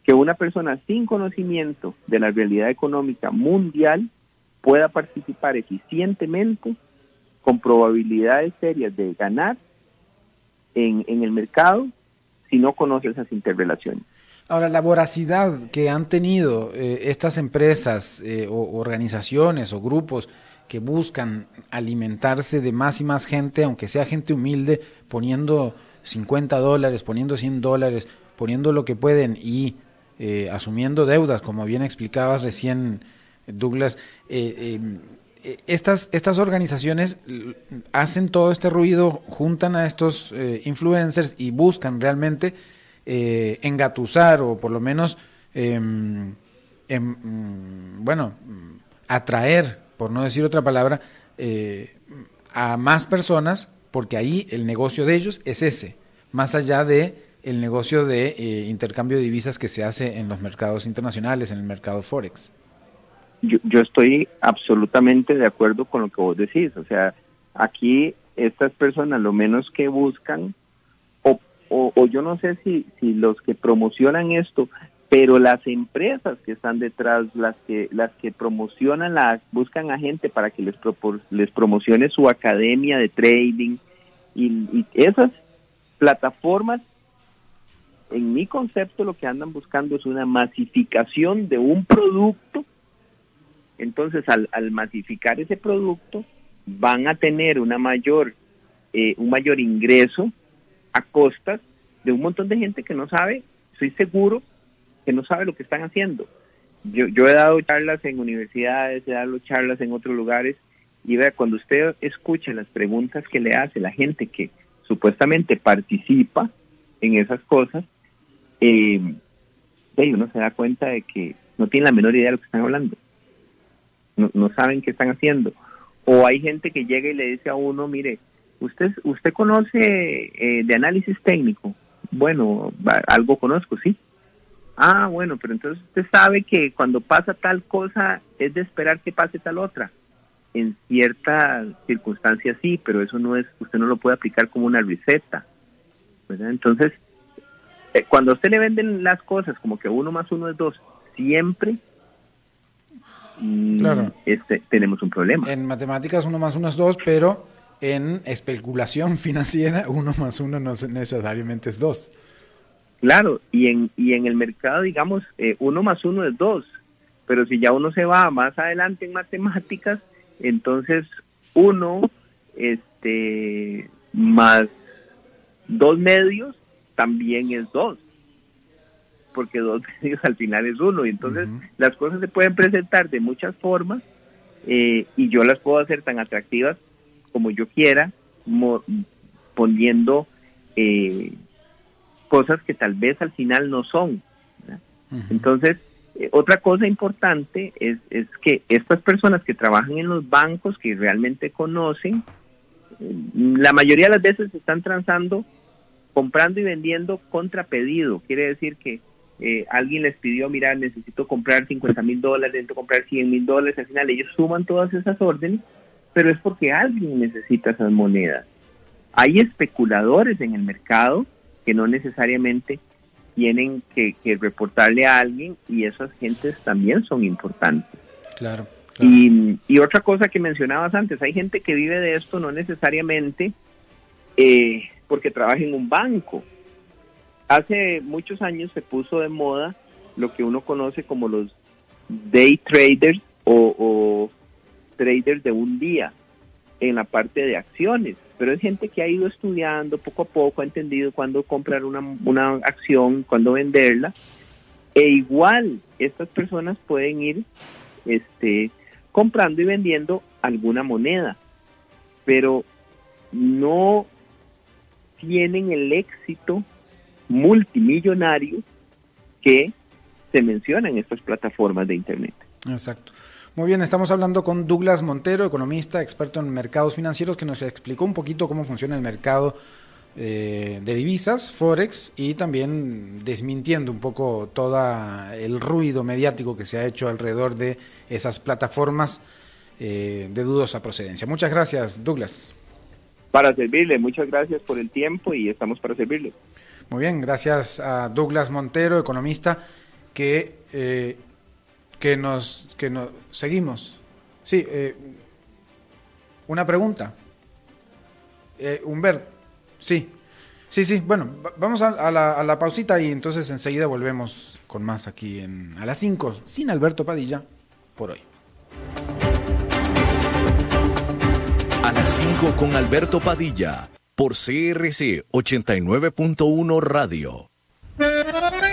que una persona sin conocimiento de la realidad económica mundial pueda participar eficientemente con probabilidades serias de ganar en, el mercado si no conoce esas interrelaciones.
Ahora, la voracidad que han tenido eh, estas empresas eh, o organizaciones o grupos que buscan alimentarse de más y más gente, aunque sea gente humilde, poniendo 50 dólares, poniendo 100 dólares, poniendo lo que pueden y eh, asumiendo deudas, como bien explicabas recién, Douglas, eh, estas, estas organizaciones hacen todo este ruido, juntan a estos eh, influencers y buscan realmente eh, engatusar o por lo menos, em, em, bueno, atraer, por no decir otra palabra, a más personas, porque ahí el negocio de ellos es ese, más allá de el negocio de intercambio de divisas que se hace en los mercados internacionales, en el mercado forex
yo, yo estoy absolutamente de acuerdo con lo que vos decís. O sea, aquí estas personas lo menos que buscan, o, o, yo no sé si, si los que promocionan esto, pero las empresas que están detrás, las que las que promocionan, las buscan a gente para que les, les promocione su academia de trading y, y esas plataformas en mi concepto lo que andan buscando es una masificación de un producto. Entonces, al, masificar ese producto, van a tener una mayor, eh, un mayor ingreso a costas de un montón de gente que no sabe, estoy seguro, que no sabe lo que están haciendo. Yo, yo he dado charlas en universidades, he dado charlas en otros lugares, y vea, cuando usted escucha las preguntas que le hace la gente que supuestamente participa en esas cosas, eh, uno se da cuenta de que no tiene la menor idea de lo que están hablando no, saben qué están haciendo. O hay gente que llega y le dice a uno, mire, usted, usted conoce eh, de análisis técnico. Bueno, algo conozco, sí. Ah, bueno, pero entonces usted sabe que cuando pasa tal cosa es de esperar que pase tal otra. En ciertas circunstancias sí, pero eso no es, usted no lo puede aplicar como una receta. Entonces, eh, cuando a usted le venden las cosas como que uno más uno es dos, siempre claro. este, tenemos un problema.
En matemáticas uno más uno es dos, pero en especulación financiera uno más uno no necesariamente es dos.
Claro, y en, y en el mercado, digamos, eh, uno más uno es dos, pero si ya uno se va más adelante en matemáticas, entonces uno este, más dos medios también es dos, porque dos medios al final es uno, y entonces las cosas se pueden presentar de muchas formas eh, y yo las puedo hacer tan atractivas como yo quiera, poniendo eh, cosas que tal vez al final no son. Entonces, eh, otra cosa importante es, es, que estas personas que trabajan en los bancos, que realmente conocen, eh, la mayoría de las veces están transando, comprando y vendiendo contra pedido. Quiere decir que eh, alguien les pidió, mira, necesito comprar 50 mil dólares, necesito comprar 100 mil dólares, al final ellos suman todas esas órdenes, pero es porque alguien necesita esas monedas. Hay especuladores en el mercado que no necesariamente tienen que, reportarle a alguien y esas gentes también son importantes.
Claro.
Y, otra cosa que mencionabas antes, hay gente que vive de esto no necesariamente eh, porque trabaja en un banco. Hace muchos años se puso de moda lo que uno conoce como los day traders o, o traders de un día en la parte de acciones pero es gente que ha ido estudiando poco a poco, ha entendido cuándo comprar una, una acción, cuándo venderla, e igual estas personas pueden ir este, comprando y vendiendo alguna moneda, pero no tienen el éxito multimillonario que se menciona en estas plataformas de Internet.
Exacto. Muy bien, estamos hablando con Douglas Montero, economista, experto en mercados financieros, que nos explicó un poquito cómo funciona el mercado eh, de divisas, Forex, y también desmintiendo un poco todo el ruido mediático que se ha hecho alrededor de esas plataformas eh, de dudosa procedencia. Muchas gracias, Douglas.
Para servirle, muchas gracias por el tiempo y estamos para servirle.
Muy bien, gracias a Douglas Montero, economista, que eh, que nos, que nos seguimos. Sí, eh, una pregunta. Eh, Humbert, sí, sí, sí, bueno, vamos a, la, a, la, pausita y entonces enseguida volvemos con más aquí en, a las 5, sin Alberto Padilla, por hoy.
A las 5 con Alberto Padilla, por CRC 89.1 Radio.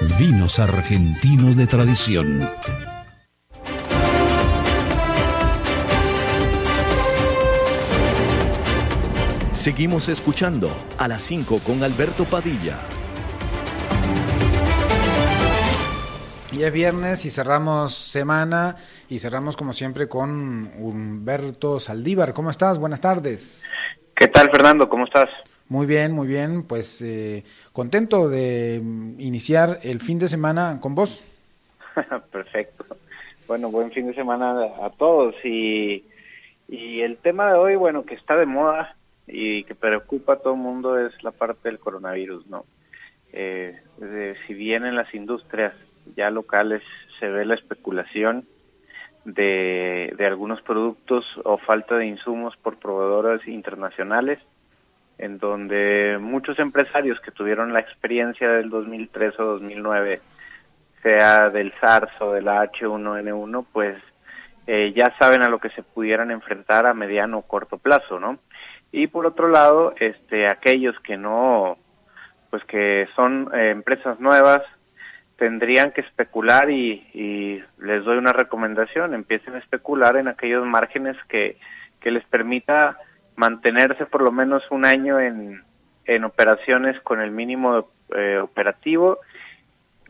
vinos argentinos de tradición.
Seguimos escuchando a las 5 con Alberto Padilla.
Y es viernes y cerramos semana y cerramos como siempre con Humberto Saldívar. ¿Cómo estás? Buenas tardes.
¿Qué tal Fernando? ¿Cómo estás?
Muy bien, muy bien. Pues eh, contento de iniciar el fin de semana con vos.
Perfecto. Bueno, buen fin de semana a todos y, y el tema de hoy, bueno, que está de moda y que preocupa a todo el mundo es la parte del coronavirus, ¿no? Eh, si bien en las industrias ya locales se ve la especulación de, de algunos productos o falta de insumos por proveedores internacionales, en donde muchos empresarios que tuvieron la experiencia del 2003 o 2009, sea del SARS o del H1N1, pues eh, ya saben a lo que se pudieran enfrentar a mediano o corto plazo, ¿no? y por otro lado este aquellos que no pues que son eh, empresas nuevas tendrían que especular y, y, les doy una recomendación empiecen a especular en aquellos márgenes que, que les permita mantenerse por lo menos un año en, en operaciones con el mínimo eh, operativo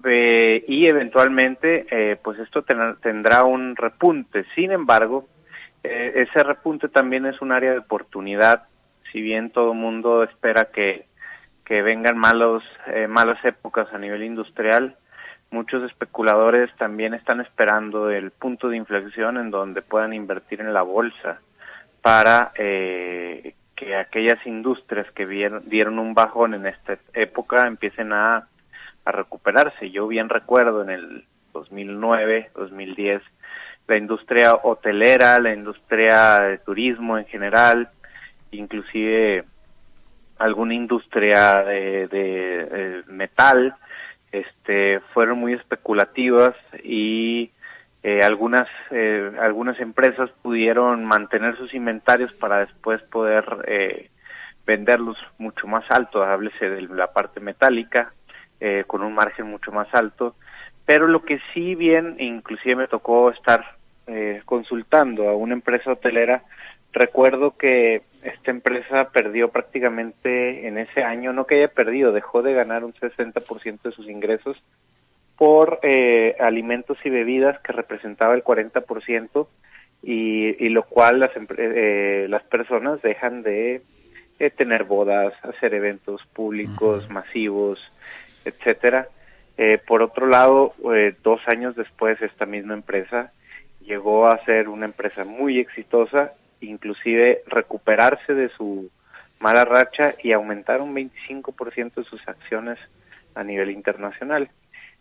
eh, y eventualmente eh, pues esto tendrá un repunte sin embargo eh, ese repunte también es un área de oportunidad si bien todo el mundo espera que, que vengan malos, eh, malas épocas a nivel industrial. Muchos especuladores también están esperando el punto de inflexión en donde puedan invertir en la bolsa para eh, que aquellas industrias que dieron un bajón en esta época empiecen a, a recuperarse. Yo bien recuerdo en el 2009, 2010, la industria hotelera, la industria de turismo en general, inclusive alguna industria de, de, metal, este, fueron muy especulativas y eh, algunas eh, algunas empresas pudieron mantener sus inventarios para después poder eh, venderlos mucho más alto, háblese de la parte metálica, eh, con un margen mucho más alto, pero lo que sí bien, inclusive me tocó estar eh, consultando a una empresa hotelera, recuerdo que esta empresa perdió prácticamente en ese año, no que haya perdido, dejó de ganar un 60% de sus ingresos por eh, alimentos y bebidas que representaba el 40% y, y lo cual las, eh, las personas dejan de tener bodas, hacer eventos públicos masivos, etcétera. Eh, por otro lado, eh, dos años después, esta misma empresa llegó a ser una empresa muy exitosa, inclusive recuperarse de su mala racha y aumentar un 25% de sus acciones a nivel internacional.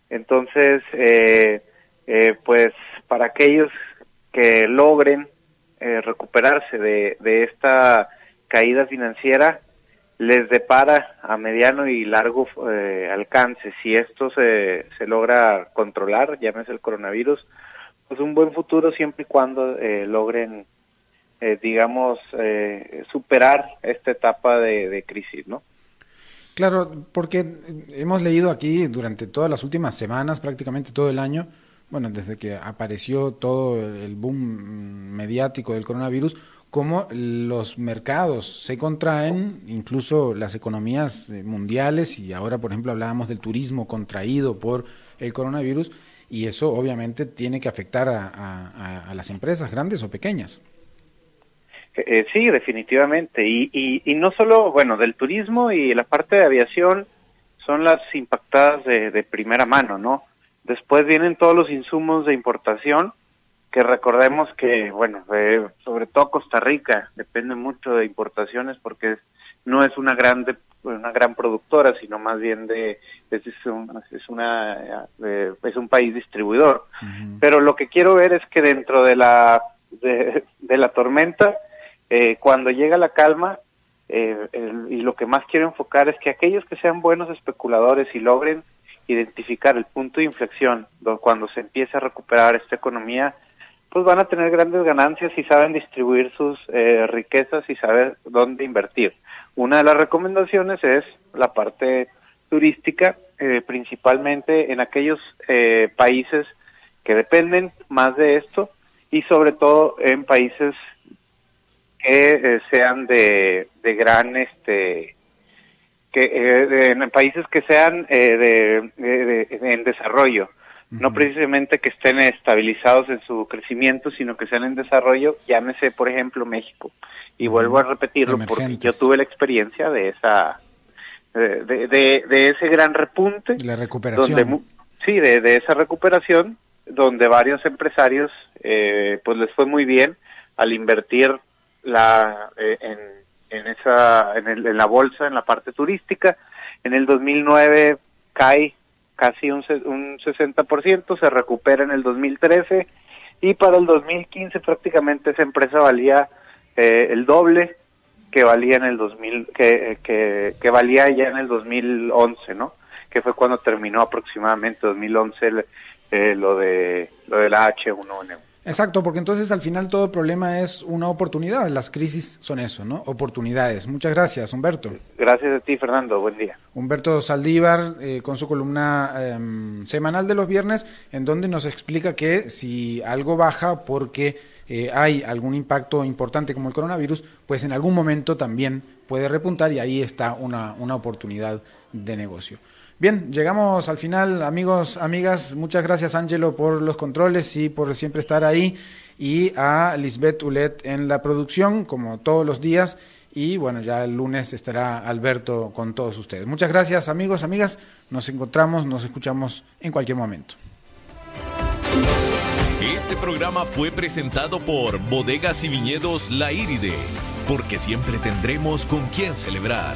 Entonces, eh, pues para aquellos que logren recuperarse de, de esta caída financiera, les depara a mediano y largo eh, alcance, si esto se, se logra controlar, llámese el coronavirus, pues un buen futuro siempre y cuando eh, logren, eh, digamos, superar esta etapa de, de crisis, ¿no?
Claro, porque hemos leído aquí durante todas las últimas semanas, prácticamente todo el año, bueno, desde que apareció todo el boom mediático del coronavirus, cómo los mercados se contraen, incluso las economías eh, mundiales, y ahora, por ejemplo, hablábamos del turismo contraído por el coronavirus, y eso obviamente tiene que afectar a, las empresas grandes o pequeñas.
Eh, sí, definitivamente. Y, y, no solo, bueno, del turismo y la parte de aviación son las impactadas de, de primera mano, ¿no? Después vienen todos los insumos de importación, que recordemos que, bueno, eh, sobre todo Costa Rica depende mucho de importaciones porque no es una grande una gran productora, sino más bien de es, un, es una eh, es un país distribuidor. Pero lo que quiero ver es que dentro de la de, la tormenta, eh, cuando llega la calma, y lo que más quiero enfocar es que aquellos que sean buenos especuladores y logren identificar el punto de inflexión cuando se empiece a recuperar esta economía, pues van a tener grandes ganancias si saben distribuir sus eh, riquezas y saber dónde invertir. Una de las recomendaciones es la parte turística, eh, principalmente en aquellos eh, países que dependen más de esto y sobre todo en países que sean de, de gran este que en países que sean de, en desarrollo. No precisamente que estén estabilizados en su crecimiento, sino que sean en desarrollo, llámese por ejemplo México. Y vuelvo a repetirlo porque yo tuve la experiencia de esa de, de, ese gran repunte,
la recuperación.
sí, de, de esa recuperación donde varios empresarios eh, pues les fue muy bien al invertir la eh, en, en esa en, el, en la bolsa en la parte turística en el 2009 cae casi un, un 60%, se recupera en el 2013 y para el 2015 prácticamente esa empresa valía eh, el doble que valía en el 2000 que, que, que, valía ya en el 2011, ¿no? Que fue cuando terminó aproximadamente 2011 eh, lo de lo de la H1N1.
Exacto, porque entonces al final todo problema es una oportunidad. Las crisis son eso, ¿no? Oportunidades. Muchas gracias, Humberto.
Gracias a ti, Fernando. Buen día.
Humberto Saldívar, eh, con su columna em, semanal de los viernes, en donde nos explica que si algo baja porque eh, hay algún impacto importante como el coronavirus, pues en algún momento también puede repuntar y ahí está una, una oportunidad de negocio. Bien, llegamos al final, amigos, amigas. Muchas gracias, Angelo, por los controles y por siempre estar ahí. Y a Lisbeth Ulet en la producción, como todos los días. y bueno, ya el lunes estará Alberto con todos ustedes. Muchas gracias amigos, amigas. Nos encontramos, nos escuchamos en cualquier momento.
Este programa fue presentado por Bodegas y Viñedos La Iride, porque siempre tendremos con quién celebrar.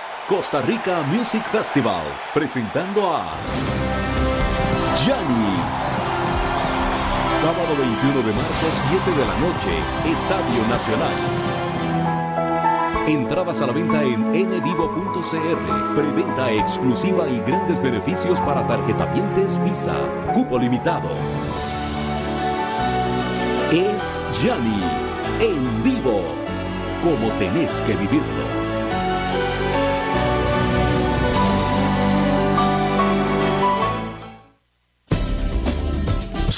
Costa Rica Music Festival, presentando a Gianni Sábado 21 de marzo, 7 de la noche, Estadio Nacional. Entradas a la venta en nvivo.cr. Preventa exclusiva y grandes beneficios para tarjetavientes Visa. Cupo limitado. Es Yanni, en vivo, como tenés que vivirlo.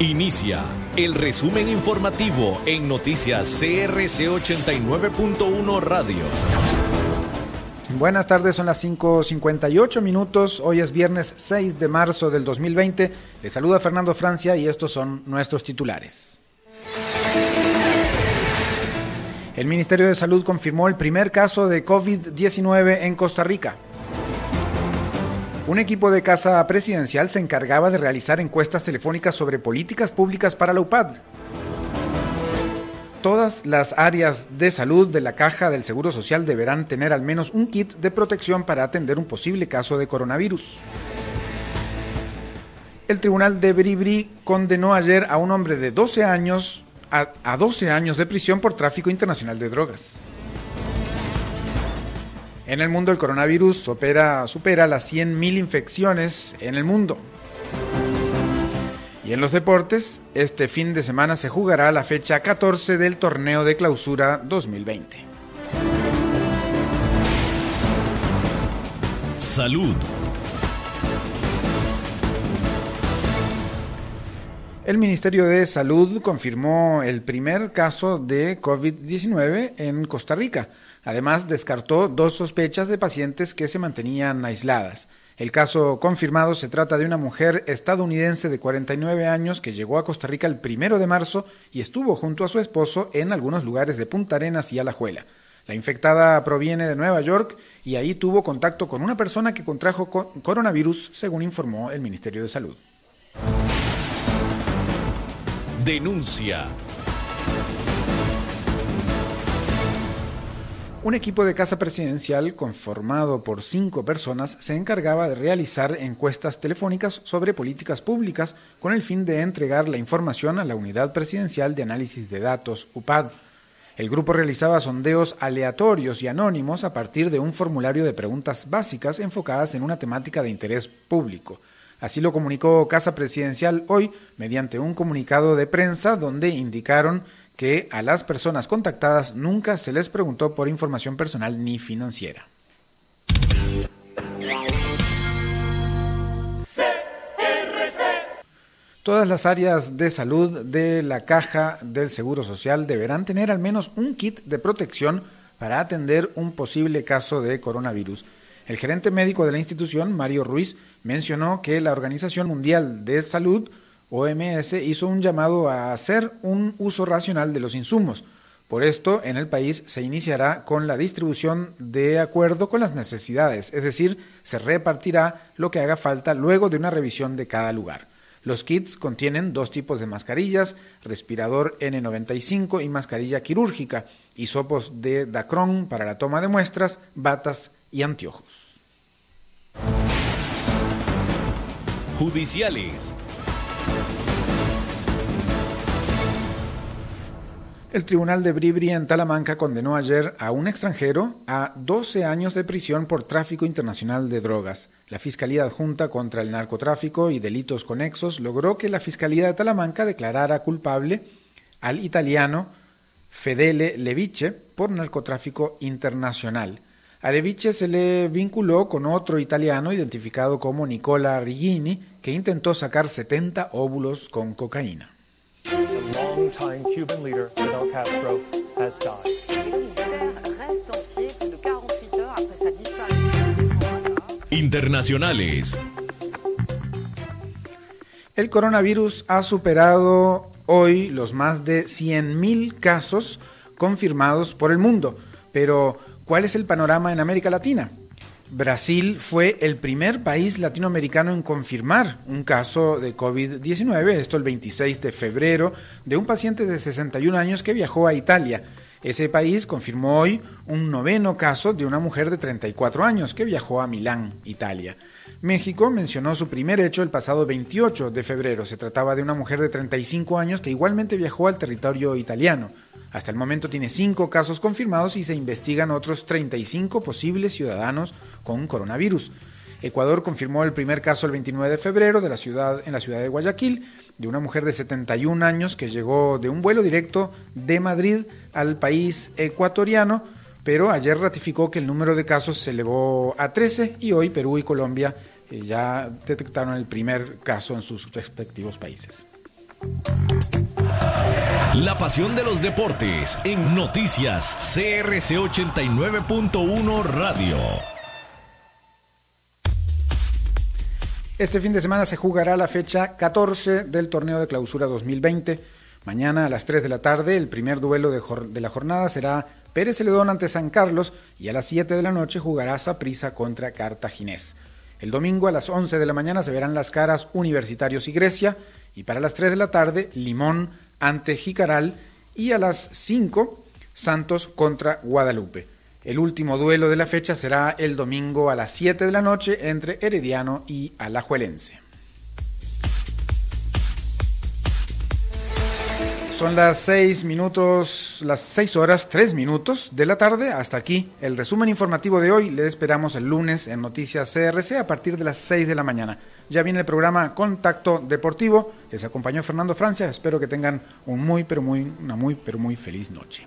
Inicia el resumen informativo en noticias CRC 89.1 Radio.
Buenas tardes, son las 5.58 minutos. Hoy es viernes 6 de marzo del 2020. Les saluda Fernando Francia y estos son nuestros titulares. El Ministerio de Salud confirmó el primer caso de COVID-19 en Costa Rica. Un equipo de casa presidencial se encargaba de realizar encuestas telefónicas sobre políticas públicas para la UPAD. Todas las áreas de salud de la caja del Seguro Social deberán tener al menos un kit de protección para atender un posible caso de coronavirus. El tribunal de Bribri condenó ayer a un hombre de 12 años a, a 12 años de prisión por tráfico internacional de drogas. En el mundo el coronavirus supera, supera las 100.000 infecciones en el mundo. Y en los deportes, este fin de semana se jugará la fecha 14 del torneo de clausura 2020.
Salud.
El Ministerio de Salud confirmó el primer caso de COVID-19 en Costa Rica. Además, descartó dos sospechas de pacientes que se mantenían aisladas. El caso confirmado se trata de una mujer estadounidense de 49 años que llegó a Costa Rica el primero de marzo y estuvo junto a su esposo en algunos lugares de Punta Arenas y Alajuela. La infectada proviene de Nueva York y ahí tuvo contacto con una persona que contrajo coronavirus, según informó el Ministerio de Salud.
Denuncia.
Un equipo de casa presidencial conformado por cinco personas se encargaba de realizar encuestas telefónicas sobre políticas públicas con el fin de entregar la información a la Unidad Presidencial de Análisis de Datos, UPAD. El grupo realizaba sondeos aleatorios y anónimos a partir de un formulario de preguntas básicas enfocadas en una temática de interés público. Así lo comunicó Casa Presidencial hoy mediante un comunicado de prensa donde indicaron que a las personas contactadas nunca se les preguntó por información personal ni financiera. Todas las áreas de salud de la caja del Seguro Social deberán tener al menos un kit de protección para atender un posible caso de coronavirus. El gerente médico de la institución, Mario Ruiz, mencionó que la Organización Mundial de Salud OMS hizo un llamado a hacer un uso racional de los insumos. Por esto, en el país se iniciará con la distribución de acuerdo con las necesidades, es decir, se repartirá lo que haga falta luego de una revisión de cada lugar. Los kits contienen dos tipos de mascarillas, respirador N95 y mascarilla quirúrgica, hisopos de Dacron para la toma de muestras, batas y anteojos.
Judiciales.
El Tribunal de Bribri en Talamanca condenó ayer a un extranjero a 12 años de prisión por tráfico internacional de drogas. La Fiscalía Adjunta contra el Narcotráfico y Delitos Conexos logró que la Fiscalía de Talamanca declarara culpable al italiano Fedele Leviche por narcotráfico internacional. A Leviche se le vinculó con otro italiano identificado como Nicola Rigini, que intentó sacar 70 óvulos con cocaína.
Internacionales.
El coronavirus ha superado hoy los más de 100.000 casos confirmados por el mundo. Pero, ¿cuál es el panorama en América Latina? Brasil fue el primer país latinoamericano en confirmar un caso de COVID-19, esto el 26 de febrero, de un paciente de 61 años que viajó a Italia. Ese país confirmó hoy un noveno caso de una mujer de 34 años que viajó a Milán, Italia. México mencionó su primer hecho el pasado 28 de febrero. Se trataba de una mujer de 35 años que igualmente viajó al territorio italiano. Hasta el momento tiene cinco casos confirmados y se investigan otros 35 posibles ciudadanos con coronavirus. Ecuador confirmó el primer caso el 29 de febrero de la ciudad, en la ciudad de Guayaquil de una mujer de 71 años que llegó de un vuelo directo de Madrid al país ecuatoriano, pero ayer ratificó que el número de casos se elevó a 13 y hoy Perú y Colombia ya detectaron el primer caso en sus respectivos países.
La pasión de los deportes en noticias CRC 89.1 Radio.
Este fin de semana se jugará la fecha 14 del torneo de clausura 2020. Mañana a las 3 de la tarde el primer duelo de, la jornada será Pérez Celedón ante San Carlos y a las 7 de la noche jugará Saprissa contra Cartaginés. El domingo a las 11 de la mañana se verán las caras Universitarios y Grecia y para las 3 de la tarde Limón ante Jicaral y a las 5 Santos contra Guadalupe. El último duelo de la fecha será el domingo a las 7 de la noche entre Herediano y Alajuelense. Son las 6 minutos, las 6 horas 3 minutos de la tarde. Hasta aquí el resumen informativo de hoy. Le esperamos el lunes en Noticias CRC a partir de las 6 de la mañana. Ya viene el programa Contacto Deportivo. Les acompañó Fernando Francia. Espero que tengan un muy, pero muy, una muy, pero muy feliz noche.